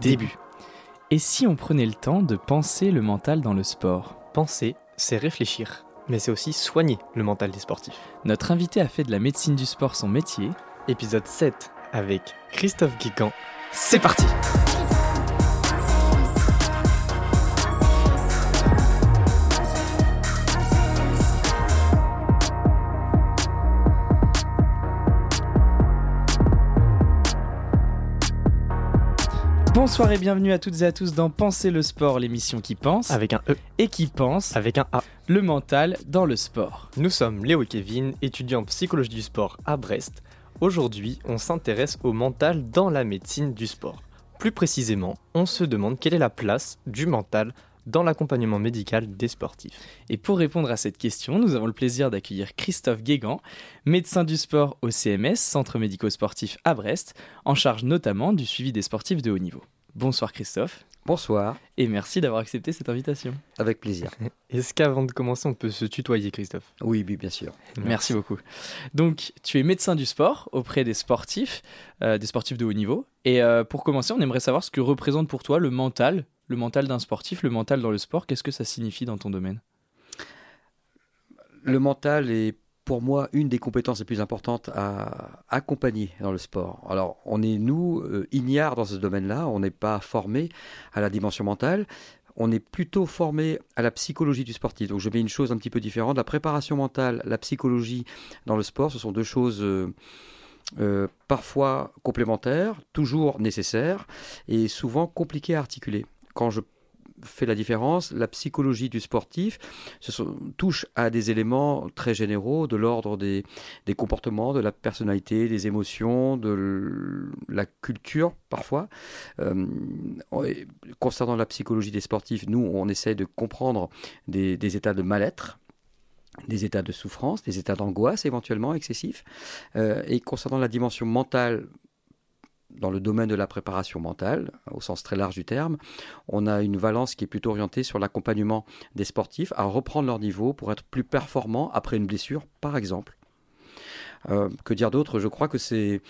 début. Et si on prenait le temps de penser le mental dans le sport? Penser, c'est réfléchir, mais c'est aussi soigner le mental des sportifs. Notre invité a fait de la médecine du sport son métier. Épisode 7 avec Christophe Guican. C'est parti Bonsoir et bienvenue à toutes et à tous dans Penser le sport, l'émission qui pense Avec un E, et qui pense avec un A. le mental dans le sport. Nous sommes Léo et Kevin, étudiants en psychologie du sport à Brest. Aujourd'hui, on s'intéresse au mental dans la médecine du sport. Plus précisément, on se demande quelle est la place du mental dans l'accompagnement médical des sportifs. Et pour répondre à cette question, nous avons le plaisir d'accueillir Christophe Guégan, médecin du sport au CMS, Centre médico-sportif à Brest, en charge notamment du suivi des sportifs de haut niveau. Bonsoir Christophe, Bonsoir, et merci d'avoir accepté cette invitation. avec plaisir. Est-ce qu'avant de commencer, on peut se tutoyer, Christophe? Oui, oui, bien sûr. Merci beaucoup. Donc, tu es médecin du sport auprès des sportifs, euh, des sportifs de haut niveau. Et euh, pour commencer, on aimerait savoir ce que représente pour toi le mental, le mental d'un sportif, le mental dans le sport. Qu'est-ce que ça signifie dans ton domaine? Le mental est pour moi une des compétences les plus importantes à accompagner dans le sport. Alors, on est, nous, euh, ignares dans ce domaine-là, on n'est pas formé à la dimension mentale. On est plutôt formé à la psychologie du sportif. Donc, je mets une chose un petit peu différente. La préparation mentale, la psychologie dans le sport, ce sont deux choses euh, euh, parfois complémentaires, toujours nécessaires et souvent compliquées à articuler. Quand je fais la différence, la psychologie du sportif touche à des éléments très généraux de l'ordre des, des comportements, de la personnalité, des émotions, de la culture parfois. Euh, concernant la psychologie des sportifs, nous, on essaie de comprendre des, des états de mal-être des états de souffrance, des états d'angoisse éventuellement excessifs. Euh, et concernant la dimension mentale, dans le domaine de la préparation mentale, au sens très large du terme, on a une valence qui est plutôt orientée sur l'accompagnement des sportifs à reprendre leur niveau pour être plus performants après une blessure, par exemple. Euh, que dire d'autre? Je crois que c'est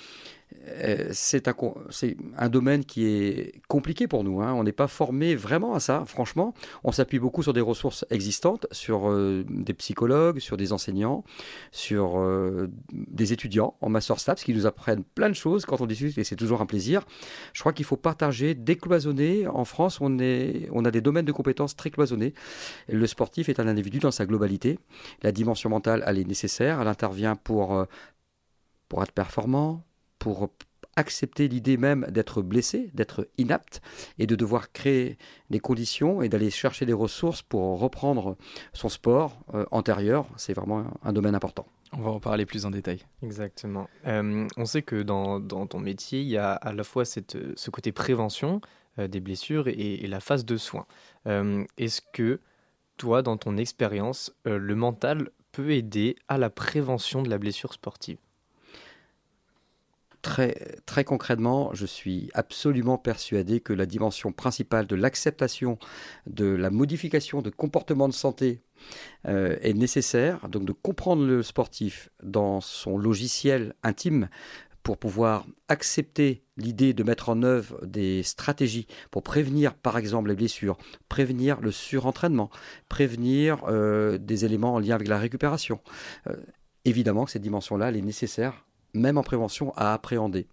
c'est un, co- c'est un domaine qui est compliqué pour nous. hein. On n'est pas formé vraiment à ça, franchement. On s'appuie beaucoup sur des ressources existantes, sur euh, des psychologues, sur des enseignants, sur euh, des étudiants en master STAPS qui nous apprennent plein de choses quand on discute et c'est toujours un plaisir. Je crois qu'il faut partager, décloisonner. En France, on, a des domaines de compétences très cloisonnés. Le sportif est un individu dans sa globalité. La dimension mentale, elle est nécessaire. Elle intervient euh, pour être performant, pour accepter l'idée même d'être blessé, d'être inapte et de devoir créer des conditions et d'aller chercher des ressources pour reprendre son sport euh, antérieur. C'est vraiment un domaine important. On va en parler plus en détail. Exactement. Euh, on sait que dans, dans ton métier, il y a à la fois cette, ce côté prévention euh, des blessures et, et la phase de soins. Euh, Est-ce que toi, dans ton expérience, euh, le mental peut aider à la prévention de la blessure sportive? Très, concrètement, je suis absolument persuadé que la dimension principale de l'acceptation de la modification de comportement de santé euh, est nécessaire. Donc de comprendre le sportif dans son logiciel intime pour pouvoir accepter l'idée de mettre en œuvre des stratégies pour prévenir par exemple les blessures, prévenir le surentraînement, prévenir euh, des éléments en lien avec la récupération. Euh, évidemment que cette dimension-là, est nécessaire même en prévention, à appréhender.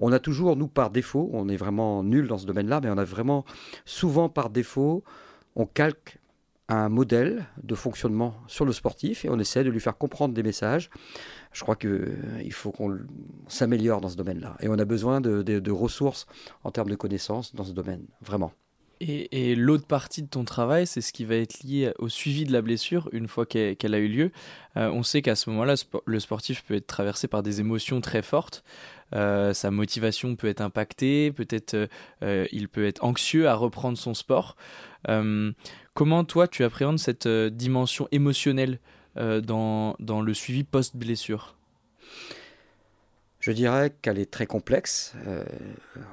On a toujours, nous, par défaut, on est vraiment nul dans ce domaine-là, mais on a vraiment souvent par défaut, on calque un modèle de fonctionnement sur le sportif et on essaie de lui faire comprendre des messages. Je crois qu'il faut qu'on s'améliore dans ce domaine-là. Et on a besoin de ressources en termes de connaissances dans ce domaine, vraiment. Et, l'autre partie de ton travail, c'est ce qui va être lié au suivi de la blessure une fois qu'elle a eu lieu. Euh, on sait qu'à ce moment-là, le sportif peut être traversé par des émotions très fortes. Euh, sa motivation peut être impactée, peut-être euh, il peut être anxieux à reprendre son sport. Euh, comment toi, tu appréhendes cette dimension émotionnelle dans le suivi post-blessure? Je dirais qu'elle est très complexe. Euh,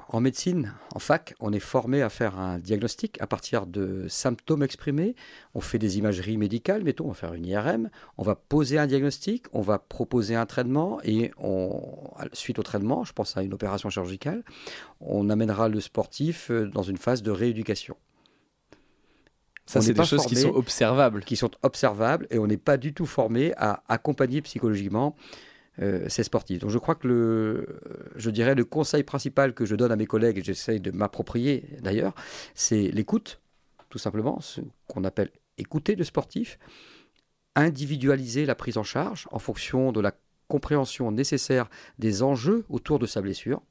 en médecine, en fac, on est formé à faire un diagnostic à partir de symptômes exprimés. On fait des imageries médicales, mettons, on va faire une IRM. On va poser un diagnostic, on va proposer un traitement et on, suite au traitement, je pense à une opération chirurgicale, on amènera le sportif euh, dans une phase de rééducation. Ça, c'est des choses qui sont observables. Qui sont observables et on n'est pas du tout formé à accompagner psychologiquement ces sportifs. Donc je crois que le, je dirais le conseil principal que je donne à mes collègues, et j'essaye de m'approprier d'ailleurs, c'est l'écoute, tout simplement, ce qu'on appelle écouter le sportif, individualiser la prise en charge en fonction de la compréhension nécessaire des enjeux autour de sa blessure,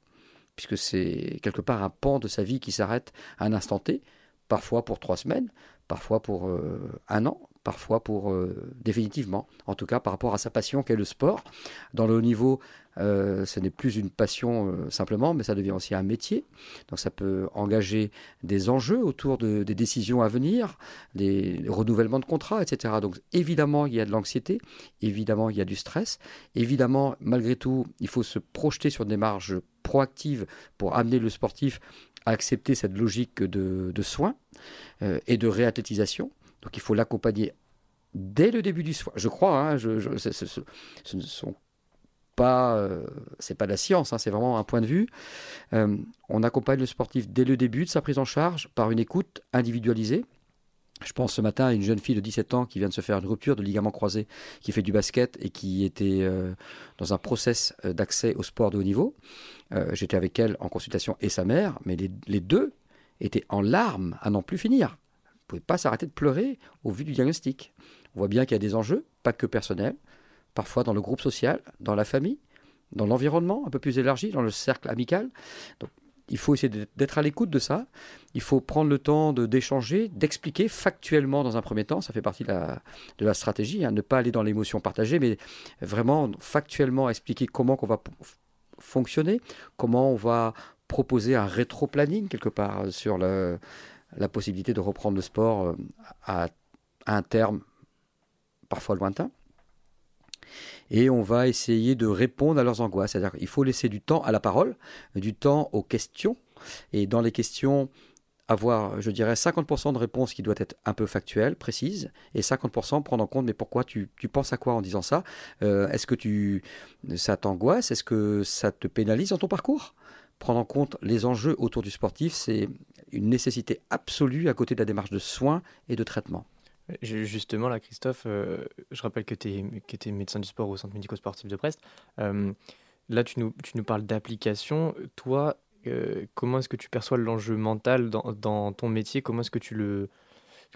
puisque c'est quelque part un pan de sa vie qui s'arrête à un instant T, parfois pour trois semaines, parfois pour euh, un an, parfois pour euh, définitivement, en tout cas par rapport à sa passion qu'est le sport. Dans le haut niveau, euh, ce n'est plus une passion euh, simplement, mais ça devient aussi un métier. Donc ça peut engager des enjeux autour de, des décisions à venir, des renouvellements de contrats, etc. Donc évidemment, il y a de l'anxiété, évidemment, il y a du stress, évidemment, malgré tout, il faut se projeter sur des marges proactives pour amener le sportif à accepter cette logique de, soins et de réathlétisation. Donc il faut l'accompagner dès le début du soin. Je crois, hein, ce, ne sont pas, euh, c'est pas de la science, hein, c'est vraiment un point de vue. Euh, on accompagne le sportif dès le début de sa prise en charge par une écoute individualisée. Je pense ce matin à une jeune fille de 17 ans qui vient de se faire une rupture de ligament croisé, qui fait du basket et qui était euh, dans un process d'accès au sport de haut niveau. J'étais avec elle en consultation et sa mère, mais les deux étaient en larmes à n'en plus finir pouvez pas s'arrêter de pleurer au vu du diagnostic. On voit bien qu'il y a des enjeux, pas que personnels, parfois dans le groupe social, dans la famille, dans l'environnement un peu plus élargi, dans le cercle amical. Donc, il faut essayer d'être à l'écoute de ça. Il faut prendre le temps d'échanger, d'expliquer factuellement dans un premier temps. Ça fait partie de la, stratégie. Hein, ne pas aller dans l'émotion partagée, mais vraiment factuellement expliquer comment on va fonctionner, comment on va proposer un rétro-planning quelque part sur le, la possibilité de reprendre le sport euh, à, un terme parfois lointain. Et on va essayer de répondre à leurs angoisses. C'est-à-dire qu'il faut laisser du temps à la parole, du temps aux questions. Et dans les questions, avoir, je dirais, 50% de réponses qui doivent être un peu factuelles, précises, et 50% prendre en compte, mais pourquoi tu, penses à quoi en disant ça? Euh, Est-ce que tu, ça t'angoisse? Est-ce que ça te pénalise dans ton parcours? Prendre en compte les enjeux autour du sportif, c'est une nécessité absolue à côté de la démarche de soins et de traitement. Justement, là, Christophe, euh, je rappelle que tu es, médecin du sport au Centre médico-sportif de Brest. Euh, là, tu nous, tu nous parles d'application. Toi, euh, comment est-ce que tu perçois l'enjeu mental dans, dans, ton métier? Comment est-ce que tu le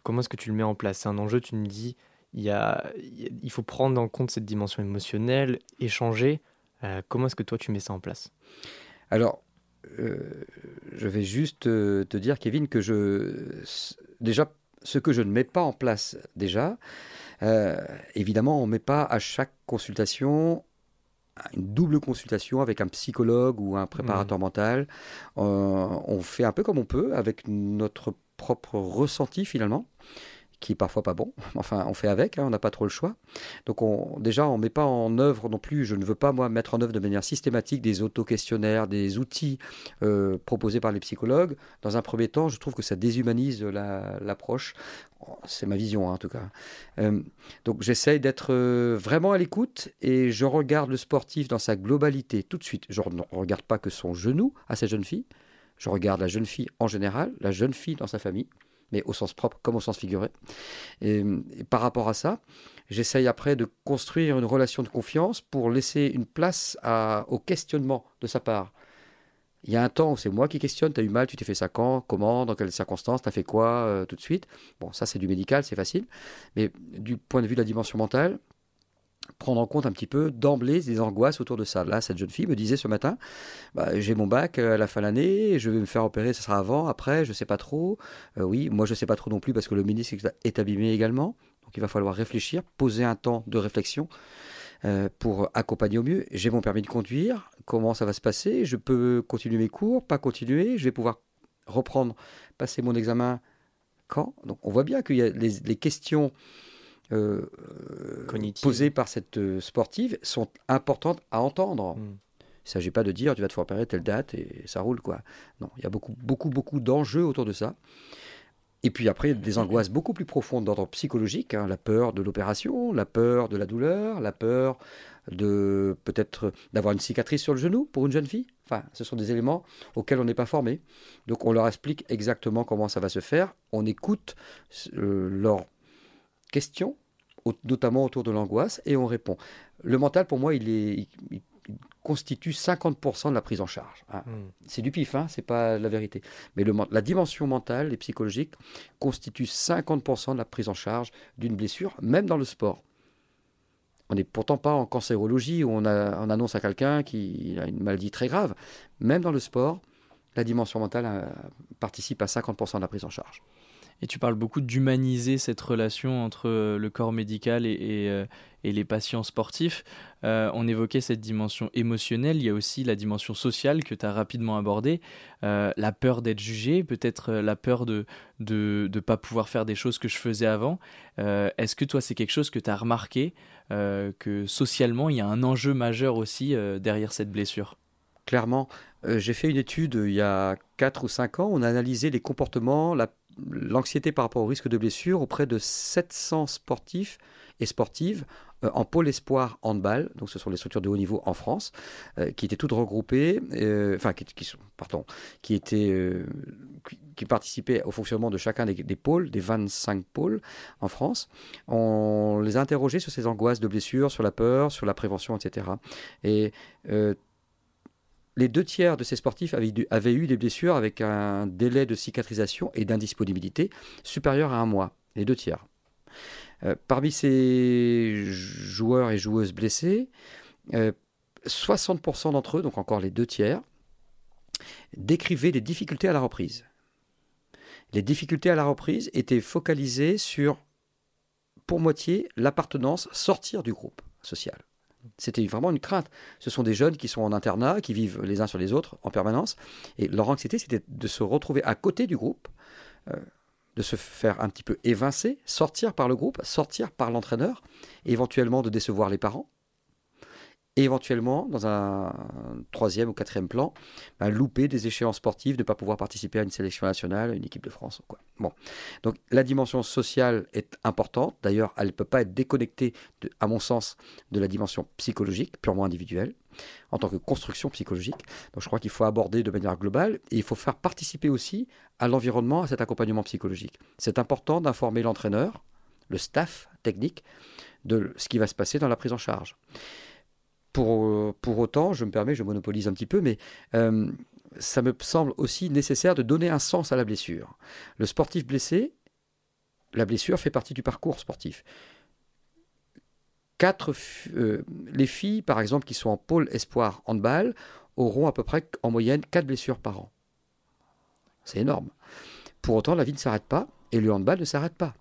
comment est-ce que tu le mets en place? C'est un enjeu, tu me dis, il, y a, il faut prendre en compte cette dimension émotionnelle, échanger. comment est-ce que toi, tu mets ça en place? Alors, euh, je vais juste euh, te dire, Kevin, que je. Déjà, ce que je ne mets pas en place déjà, euh, évidemment, on ne met pas à chaque consultation une double consultation avec un psychologue ou un préparateur mmh. mental. on fait un peu comme on peut avec notre propre ressenti finalement qui est parfois pas bon. Enfin, on fait avec, hein, on n'a pas trop le choix. Donc on, déjà, on ne met pas en œuvre non plus, je ne veux pas moi mettre en œuvre de manière systématique des auto-questionnaires, des outils euh, proposés par les psychologues. Dans un premier temps, je trouve que ça déshumanise l'approche. C'est ma vision hein, en tout cas. Euh, donc j'essaye d'être euh, vraiment à l'écoute et je regarde le sportif dans sa globalité tout de suite. Je ne regarde pas que son genou à cette jeune fille. Je regarde la jeune fille en général, la jeune fille dans sa famille mais au sens propre comme au sens figuré. Et, par rapport à ça, j'essaye après de construire une relation de confiance pour laisser une place au questionnement de sa part. Il y a un temps où c'est moi qui questionne, tu as eu mal, tu t'es fait ça quand, comment, dans quelles circonstances, tu as fait quoi euh, tout de suite. Bon, ça c'est du médical, c'est facile. Mais du point de vue de la dimension mentale, prendre en compte un petit peu d'emblée des angoisses autour de ça. Là, cette jeune fille me disait ce matin, bah, j'ai mon bac euh, à la fin de l'année, je vais me faire opérer, ce sera avant, après, je ne sais pas trop. Euh, oui, moi je ne sais pas trop non plus parce que le ministre est abîmé également. Donc il va falloir réfléchir, poser un temps de réflexion euh, pour accompagner au mieux. J'ai mon permis de conduire, comment ça va se passer? Je peux continuer mes cours, pas continuer? Je vais pouvoir reprendre, passer mon examen quand? Donc on voit bien qu'il y a les questions euh, posées par cette euh, sportive sont importantes à entendre. Hmm. Il ne s'agit pas de dire tu vas te faire opérer telle date et ça roule quoi. Non, il y a beaucoup, beaucoup, beaucoup d'enjeux autour de ça. Et puis après, des angoisses beaucoup plus profondes d'ordre psychologique, hein, la peur de l'opération, la peur de la douleur, la peur de peut-être d'avoir une cicatrice sur le genou pour une jeune fille. Enfin, ce sont des éléments auxquels on n'est pas formé. Donc on leur explique exactement comment ça va se faire. On écoute euh, leurs questions, notamment autour de l'angoisse, et on répond. Le mental, pour moi, il est, constitue 50% de la prise en charge. Ah, hmm. C'est du pif, hein, c'est pas la vérité. Mais le, la dimension mentale et psychologique constitue 50% de la prise en charge d'une blessure, même dans le sport. On n'est pourtant pas en cancérologie où on, on annonce à quelqu'un qui a une maladie très grave. Même dans le sport, la dimension mentale euh, participe à 50% de la prise en charge. Et tu parles beaucoup d'humaniser cette relation entre euh, le corps médical et, euh, les patients sportifs. Euh, on évoquait cette dimension émotionnelle, il y a aussi la dimension sociale que tu as rapidement abordée, la peur d'être jugé, peut-être la peur de ne de, pas pouvoir faire des choses que je faisais avant. Est-ce que toi, c'est quelque chose que tu as remarqué, que socialement, il y a un enjeu majeur aussi derrière cette blessure? Clairement, j'ai fait une étude il y a 4 ou 5 ans, on a analysé les comportements, la l'anxiété par rapport au risque de blessure auprès de 700 sportifs et sportives euh, en pôle espoir handball, donc ce sont les structures de haut niveau en France, euh, qui étaient toutes regroupées, euh, enfin qui, qui, pardon, qui étaient, qui, participaient au fonctionnement de chacun des, des, pôles, des 25 pôles en France. On les a interrogés sur ces angoisses de blessure, sur la peur, sur la prévention, etc. Et les deux tiers de ces sportifs avaient, eu des blessures avec un délai de cicatrisation et d'indisponibilité supérieur à un mois. Les deux tiers. Euh, parmi ces joueurs et joueuses blessés, 60% euh, d'entre eux, donc encore les deux tiers, décrivaient des difficultés à la reprise. Les difficultés à la reprise étaient focalisées sur, pour moitié, l'appartenance, sortir du groupe social. C'était vraiment une crainte. Ce sont des jeunes qui sont en internat, qui vivent les uns sur les autres en permanence. Et leur anxiété, c'était de se retrouver à côté du groupe, euh, de se faire un petit peu évincer, sortir par le groupe, sortir par l'entraîneur, éventuellement de décevoir les parents, et éventuellement, dans un troisième ou quatrième plan, bah, louper des échéances sportives, ne pas pouvoir participer à une sélection nationale, une équipe de France. Quoi. Bon. Donc la dimension sociale est importante. D'ailleurs, elle ne peut pas être déconnectée, à mon sens, de la dimension psychologique, purement individuelle, en tant que construction psychologique. Donc je crois qu'il faut aborder de manière globale et il faut faire participer aussi à l'environnement, à cet accompagnement psychologique. C'est important d'informer l'entraîneur, le staff technique, de ce qui va se passer dans la prise en charge. Pour, pour autant, je me permets, je monopolise un petit peu, mais euh, ça me semble aussi nécessaire de donner un sens à la blessure. Le sportif blessé, la blessure fait partie du parcours sportif. Quatre, euh, les filles, par exemple, qui sont en pôle espoir handball, auront à peu près en moyenne quatre blessures par an. C'est énorme. Pour autant, la vie ne s'arrête pas et le handball ne s'arrête pas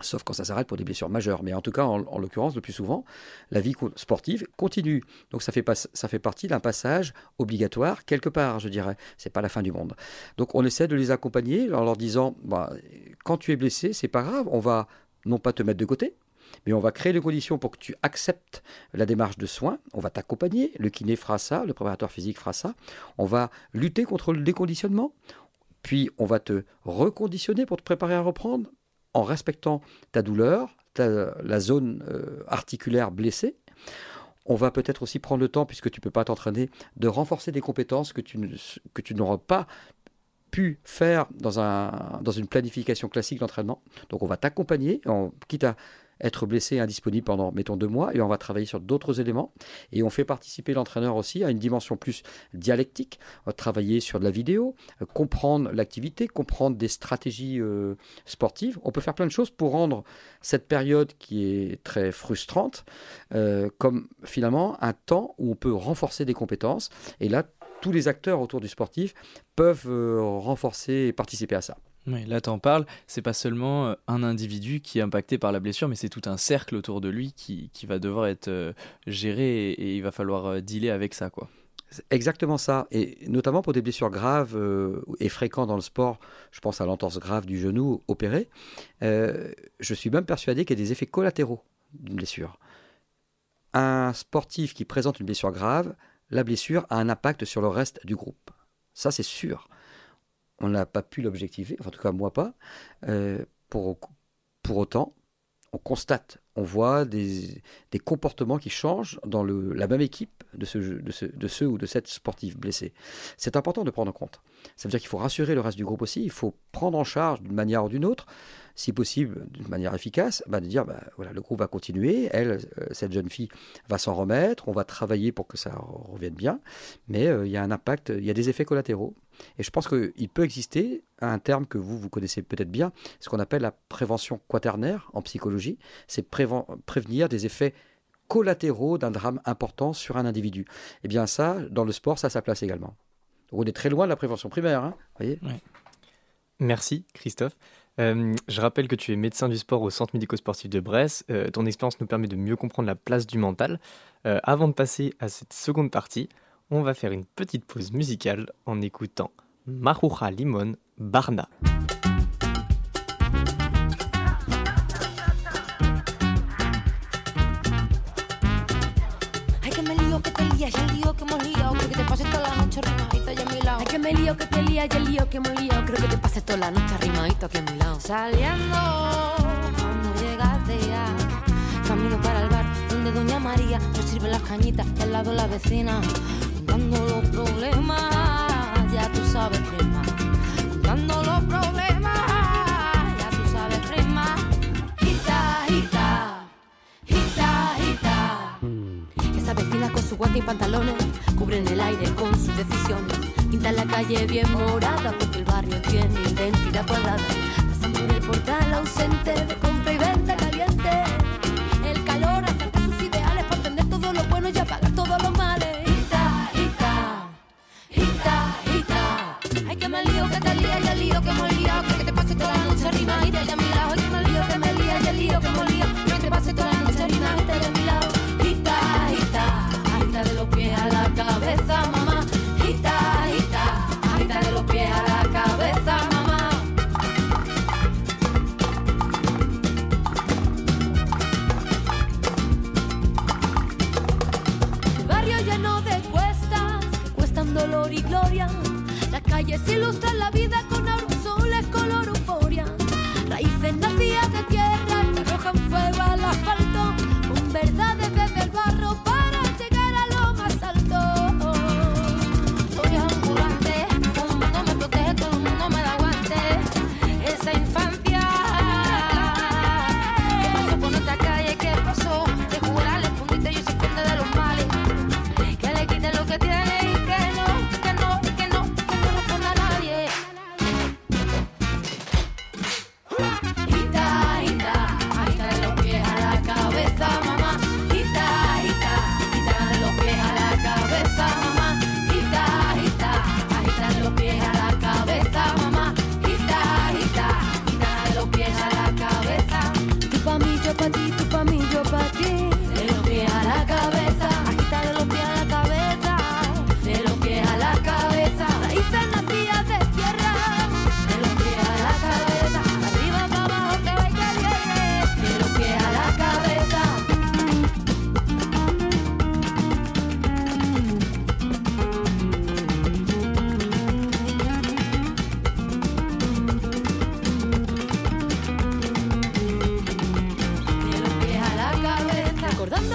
sauf quand ça s'arrête pour des blessures majeures. Mais en tout cas, en, l'occurrence, le plus souvent, la vie sportive continue. Donc ça fait, pas, ça fait partie d'un passage obligatoire quelque part, je dirais. C'est pas la fin du monde. Donc on essaie de les accompagner en leur disant, bah, quand tu es blessé, c'est pas grave, on va non pas te mettre de côté, mais on va créer les conditions pour que tu acceptes la démarche de soins. On va t'accompagner. Le kiné fera ça, le préparateur physique fera ça. On va lutter contre le déconditionnement. Puis on va te reconditionner pour te préparer à reprendre en respectant ta douleur, la zone euh, articulaire blessée. On va peut-être aussi prendre le temps, puisque tu ne peux pas t'entraîner, de renforcer des compétences que tu, n'auras pas pu faire dans, dans une planification classique d'entraînement. Donc on va t'accompagner, quitte à être blessé et indisponible pendant, mettons, deux mois, et on va travailler sur d'autres éléments. Et on fait participer l'entraîneur aussi à une dimension plus dialectique, va travailler sur de la vidéo, euh, comprendre l'activité, comprendre des stratégies euh, sportives. On peut faire plein de choses pour rendre cette période qui est très frustrante euh, comme finalement un temps où on peut renforcer des compétences. Et là, tous les acteurs autour du sportif peuvent renforcer et participer à ça. Oui, là t'en parles, c'est pas seulement euh, un individu qui est impacté par la blessure, mais c'est tout un cercle autour de lui qui, qui va devoir être euh, géré et, il va falloir euh, dealer avec ça, quoi. Exactement ça, et notamment pour des blessures graves et fréquentes dans le sport, je pense à l'entorse grave du genou opéré, je suis même persuadé qu'il y a des effets collatéraux d'une blessure. Un sportif qui présente une blessure grave la blessure a un impact sur le reste du groupe. Ça, c'est sûr. On n'a pas pu l'objectiver, en tout cas moi pas. Euh, pour, pour autant, on constate, on voit des, des comportements qui changent dans le, la même équipe de, ce, de, ce, de ceux ou de cette sportive blessée. C'est important de prendre en compte. Ça veut dire qu'il faut rassurer le reste du groupe aussi, il faut prendre en charge d'une manière ou d'une autre, si possible d'une manière efficace, bah de dire bah, voilà, le groupe va continuer, elle, euh, cette jeune fille va s'en remettre, on va travailler pour que ça revienne bien, mais euh, il y a un impact, il y a des effets collatéraux. Et je pense qu'il peut exister un terme que vous, vous connaissez peut-être bien, ce qu'on appelle la prévention quaternaire en psychologie, c'est prévenir des effets collatéraux d'un drame important sur un individu. Eh bien ça, dans le sport, ça a sa place également. on est très loin de la prévention primaire, hein, voyez Merci Christophe. Euh, je rappelle que tu es médecin du sport au Centre médico-sportif de Brest. Euh, ton expérience nous permet de mieux comprendre la place du mental. Euh, avant de passer à cette seconde partie, on va faire une petite pause musicale en écoutant Maruja Limon Barna. me lío, que te lía y el lío que me lío. Creo que te pasé toda la noche arrimadito aquí a mi lado. Saliendo, cuando llegaste ya. Camino para el bar donde Doña María nos sirve las cañitas y al lado la vecina. Contando los problemas, ya tú sabes, prima. Contando los problemas, ya tú sabes, prima. Hita, hita, hita, hita. Esa vecina con su guante y pantalones cubren el aire con sus decisiones Pinta la calle bien morada porque el barrio tiene identidad cuadrada. Pasan por el portal ausente de compra y venta caliente.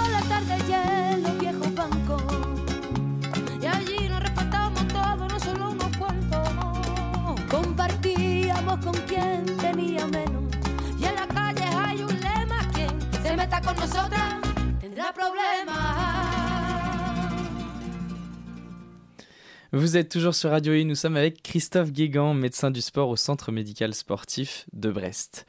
La tarde hielo, viejos bancos, y allí nos respondamos todo, no solo hemos cuerpo. Compartíamos con quien tenía menos. Y en la calle hay un lema que se meta con nosotras, tendrá problemas. Vous êtes toujours sur Radio I, nous sommes avec Christophe Guégan, médecin du sport au Centre médical sportif de Brest.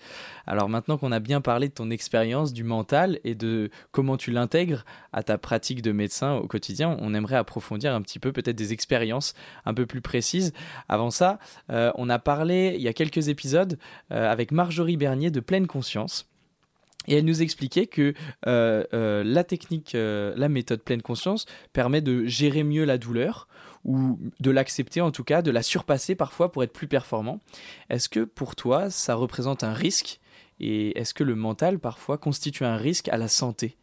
Alors maintenant qu'on a bien parlé de ton expérience, du mental et de comment tu l'intègres à ta pratique de médecin au quotidien, on aimerait approfondir un petit peu peut-être des expériences un peu plus précises. Avant ça, euh, on a parlé il y a quelques épisodes euh, avec Marjorie Bernier de Pleine Conscience. Et elle nous expliquait que euh, la technique, la méthode pleine conscience permet de gérer mieux la douleur, ou de l'accepter en tout cas, de la surpasser parfois pour être plus performant. Est-ce que pour toi, ça représente un risque? Et est-ce que le mental parfois constitue un risque à la santé?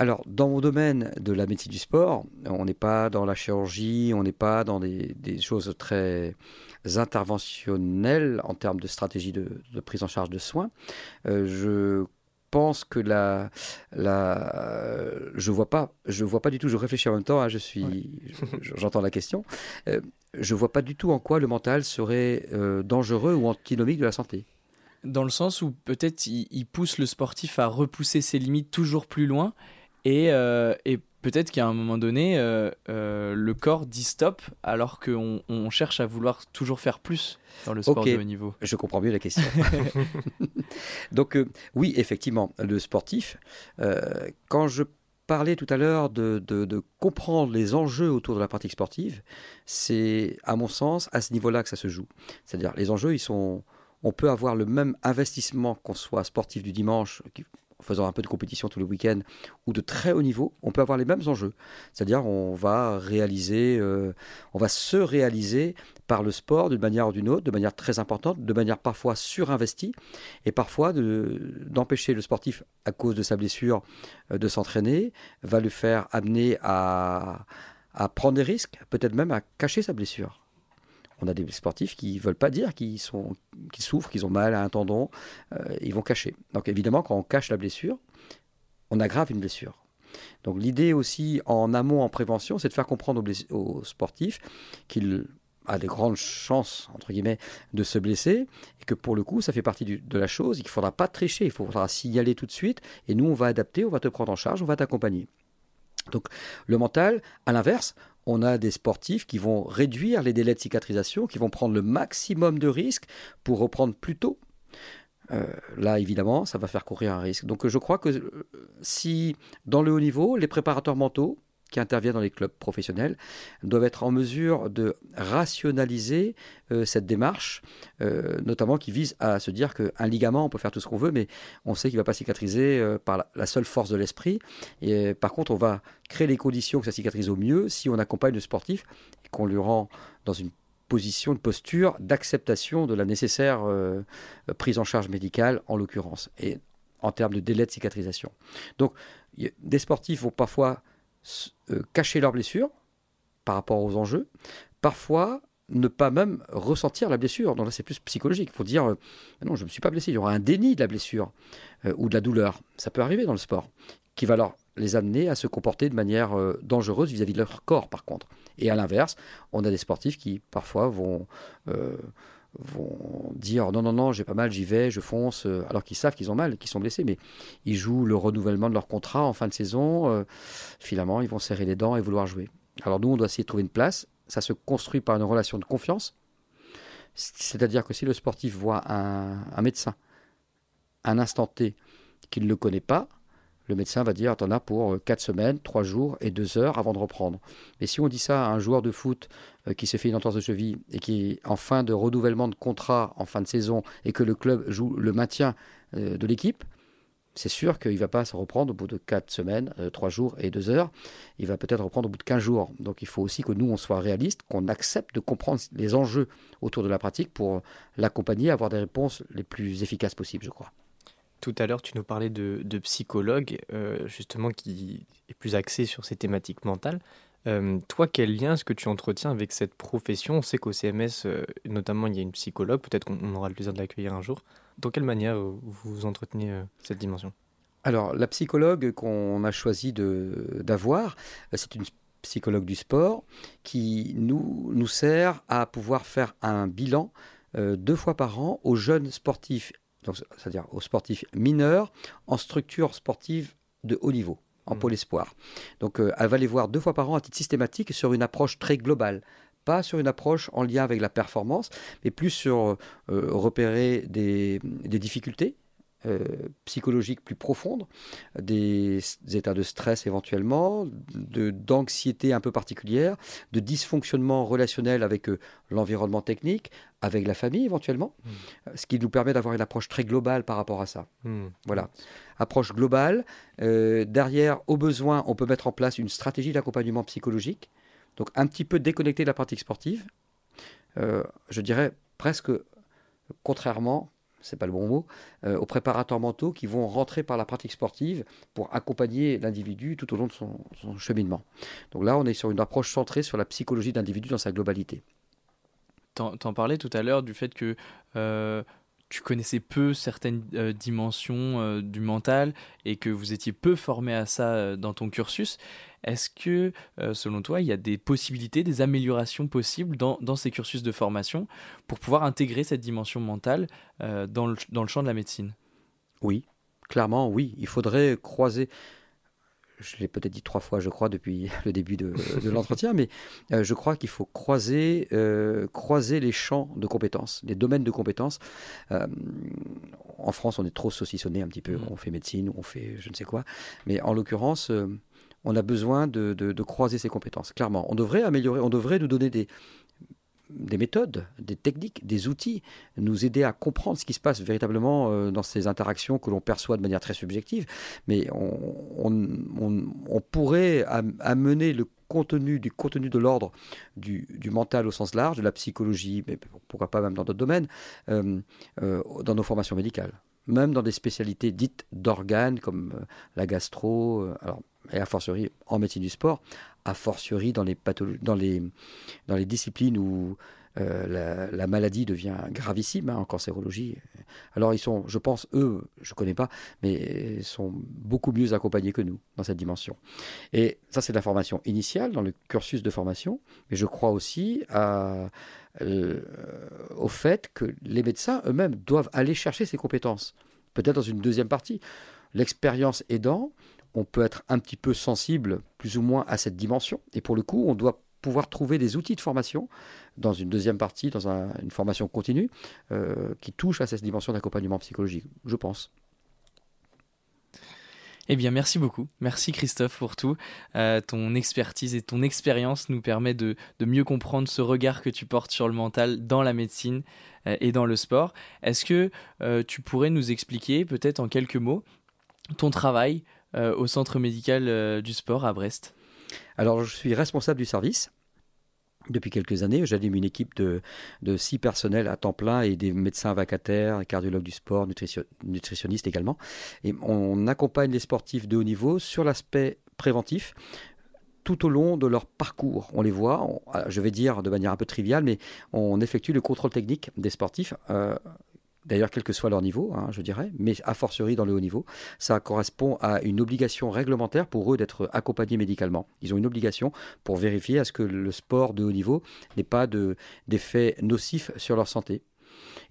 Alors, dans mon domaine de la médecine du sport, on n'est pas dans la chirurgie, on n'est pas dans des, choses très interventionnelles en termes de stratégie de, prise en charge de soins. Euh, je pense que la, la, je vois pas, je vois pas du tout. Je réfléchis en même temps. Hein, je suis, j'entends la question. Euh, je vois pas du tout en quoi le mental serait euh, dangereux ou antinomique de la santé. Dans le sens où peut-être il, pousse le sportif à repousser ses limites toujours plus loin et, euh, et peut-être qu'à un moment donné, euh, euh, le corps dit stop alors qu'on on cherche à vouloir toujours faire plus dans le sport de haut niveau. Je comprends mieux la question. Donc oui, effectivement, le sportif, quand je parlais tout à l'heure de, de, de, comprendre les enjeux autour de la pratique sportive, c'est à mon sens à ce niveau-là que ça se joue. C'est-à-dire les enjeux, ils sont... On peut avoir le même investissement qu'on soit sportif du dimanche, faisant un peu de compétition tous les week-ends ou de très haut niveau, on peut avoir les mêmes enjeux. C'est-à-dire on va réaliser, euh, on va se réaliser par le sport d'une manière ou d'une autre, de manière très importante, de manière parfois surinvestie, et parfois d'empêcher le sportif, à cause de sa blessure, euh, de s'entraîner, va le faire amener à, à prendre des risques, peut-être même à cacher sa blessure. On a des sportifs qui ne veulent pas dire qu'ils souffrent, qu'ils ont mal à un tendon, euh, ils vont cacher. Donc évidemment, quand on cache la blessure, on aggrave une blessure. Donc l'idée aussi en amont, en prévention, c'est de faire comprendre aux, sportifs qu'il a des grandes chances, entre guillemets, de se blesser, et que pour le coup, ça fait partie de la chose, il ne faudra pas tricher, il faudra signaler tout de suite, et nous, on va adapter, on va te prendre en charge, on va t'accompagner. Donc le mental, à l'inverse, on a des sportifs qui vont réduire les délais de cicatrisation, qui vont prendre le maximum de risques pour reprendre plus tôt. Euh, là, évidemment, ça va faire courir un risque. Donc je crois que euh, si dans le haut niveau, les préparateurs mentaux, qui interviennent dans les clubs professionnels doivent être en mesure de rationaliser euh, cette démarche, euh, notamment qui vise à se dire qu'un ligament, on peut faire tout ce qu'on veut, mais on sait qu'il ne va pas cicatriser euh, par la, seule force de l'esprit. Et par contre, on va créer les conditions que ça cicatrise au mieux si on accompagne le sportif et qu'on lui rend dans une position, une posture d'acceptation de la nécessaire prise en charge médicale, en l'occurrence, et en termes de délai de cicatrisation. Donc, des sportifs vont parfois cacher leurs blessures par rapport aux enjeux, parfois ne pas même ressentir la blessure. Donc là, c'est plus psychologique. Il faut dire, euh, non, je ne me suis pas blessé. Il y aura un déni de la blessure euh, ou de la douleur. Ça peut arriver dans le sport, qui va leur les amener à se comporter de manière dangereuse vis-à-vis de leur corps, par contre. Et à l'inverse, on a des sportifs qui, parfois, vont vont dire non, non, non, j'ai pas mal, j'y vais, je fonce, euh, alors qu'ils savent qu'ils ont mal, qu'ils sont blessés, mais ils jouent le renouvellement de leur contrat en fin de saison. Euh, finalement, ils vont serrer les dents et vouloir jouer. Alors nous, on doit essayer de trouver une place. Ça se construit par une relation de confiance. C'est-à-dire que si le sportif voit un, un médecin, un instant T, qu'il ne le connaît pas, le médecin va dire t'en as pour 4 euh, semaines, 3 jours et 2 heures avant de reprendre. Mais si on dit ça à un joueur de foot euh, qui s'est fait une entorse de cheville et qui en fin de renouvellement de contrat en fin de saison et que le club joue le maintien euh, de l'équipe, c'est sûr qu'il ne va pas se reprendre au bout de 4 semaines, 3 jours et 2 heures. Il va peut-être reprendre au bout de 15 jours. Donc il faut aussi que nous, on soit réalistes, qu'on accepte de comprendre les enjeux autour de la pratique pour l'accompagner, avoir des réponses les plus efficaces possibles, je crois. Tout à l'heure, tu nous parlais de, psychologue, euh, justement, qui est plus axé sur ces thématiques mentales. Euh, toi, quel lien est-ce que tu entretiens avec cette profession? On sait qu'au CMS, euh, notamment, il y a une psychologue. Peut-être qu'on aura le plaisir de l'accueillir un jour. Dans quelle manière vous entretenez cette dimension? Alors, la psychologue qu'on a choisi d'avoir, c'est une psychologue du sport qui nous, nous sert à pouvoir faire un bilan deux fois par an aux jeunes sportifs c'est-à-dire aux sportifs mineurs en structure sportive de haut niveau, en mmh. pôle espoir. Donc euh, elle va les voir deux fois par an à titre systématique sur une approche très globale pas sur une approche en lien avec la performance, mais plus sur euh, repérer des, des difficultés euh, psychologiques plus profondes, des, états de stress éventuellement, d'anxiété un peu particulière, de dysfonctionnement relationnel avec euh, l'environnement technique, avec la famille éventuellement, hmm. ce qui nous permet d'avoir une approche très globale par rapport à ça. Hmm. Voilà, approche globale. Euh, derrière, au besoin, on peut mettre en place une stratégie d'accompagnement psychologique, donc un petit peu déconnecté de la pratique sportive. je dirais presque contrairement c'est pas le bon mot, aux préparateurs mentaux qui vont rentrer par la pratique sportive pour accompagner l'individu tout au long de son, cheminement. Donc là, on est sur une approche centrée sur la psychologie de l'individu dans sa globalité. T'en parlais tout à l'heure du fait que tu connaissais peu certaines euh, dimensions euh, du mental et que vous étiez peu formé à ça euh, dans ton cursus, est-ce que, selon toi, il y a des possibilités, des améliorations possibles dans, ces cursus de formation pour pouvoir intégrer cette dimension mentale dans le, dans, le, champ de la médecine? Oui, clairement, oui. Il faudrait croiser je l'ai peut-être dit trois fois, je crois, depuis le début de, l'entretien, mais euh, je crois qu'il faut croiser, euh, croiser les champs de compétences, les domaines de compétences. Euh, en France, on est trop saucissonné un petit peu. Mmh. On fait médecine, on fait je ne sais quoi. Mais en l'occurrence, on a besoin de, de, croiser ces compétences, clairement. On devrait améliorer, on devrait nous donner des, des méthodes, des techniques, des outils, nous aider à comprendre ce qui se passe véritablement euh, dans ces interactions que l'on perçoit de manière très subjective. Mais on, pourrait amener le contenu du contenu de l'ordre du, mental au sens large, de la psychologie, mais pourquoi pas même dans d'autres domaines, euh, euh, dans nos formations médicales. Même dans des spécialités dites d'organes comme la gastro, alors, et a fortiori en médecine du sport, a fortiori dans les, dans les, dans les disciplines où euh, la, maladie devient gravissime hein, en cancérologie. Alors ils sont, je pense, eux, je ne connais pas, mais sont beaucoup mieux accompagnés que nous dans cette dimension. Et ça, c'est la formation initiale dans le cursus de formation, mais je crois aussi à, euh, au fait que les médecins eux-mêmes doivent aller chercher ces compétences, peut-être dans une deuxième partie. L'expérience aidant, on peut être un petit peu sensible plus ou moins à cette dimension. Et pour le coup, on doit pouvoir trouver des outils de formation dans une deuxième partie, dans une formation continue, euh, qui touche à cette dimension d'accompagnement psychologique, je pense. Eh bien, merci beaucoup. Merci Christophe pour tout. Euh, ton expertise et ton expérience nous permet de, mieux comprendre ce regard que tu portes sur le mental dans la médecine euh, et dans le sport. Est-ce que tu pourrais nous expliquer, peut-être en quelques mots, ton travail au centre médical du sport à Brest? Alors, je suis responsable du service. Depuis quelques années, j'anime une équipe de, six personnels à temps plein et des médecins vacataires, cardiologues du sport, nutritionnistes également. Et on accompagne les sportifs de haut niveau sur l'aspect préventif tout au long de leur parcours. On les voit, je vais dire de manière un peu triviale, mais on effectue le contrôle technique des sportifs euh, d'ailleurs quel que soit leur niveau, hein, je dirais, mais a fortiori dans le haut niveau. Ça correspond à une obligation réglementaire pour eux d'être accompagnés médicalement. Ils ont une obligation pour vérifier à ce que le sport de haut niveau n'ait pas d'effet nocif sur leur santé.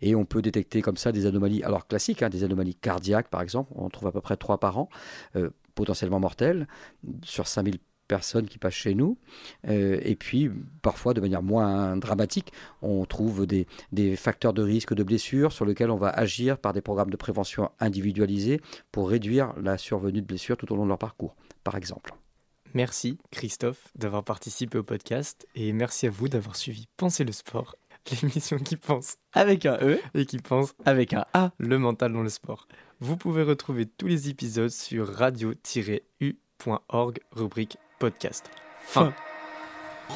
Et on peut détecter comme ça des anomalies, alors classiques, hein, des anomalies cardiaques par exemple, on trouve à peu près 3 par an, euh, potentiellement mortelles, sur 5000 personnes qui passent chez nous. Euh, et puis, parfois, de manière moins dramatique, on trouve des, des, facteurs de risque de blessures sur lesquels on va agir par des programmes de prévention individualisés pour réduire la survenue de blessures tout au long de leur parcours, par exemple. Merci Christophe d'avoir participé au podcast et merci à vous d'avoir suivi Penser le sport, l'émission qui pense avec un E et qui pense avec un A, le mental dans le sport. Vous pouvez retrouver tous les épisodes sur radio-u.org, rubrique podcast. Fin. Il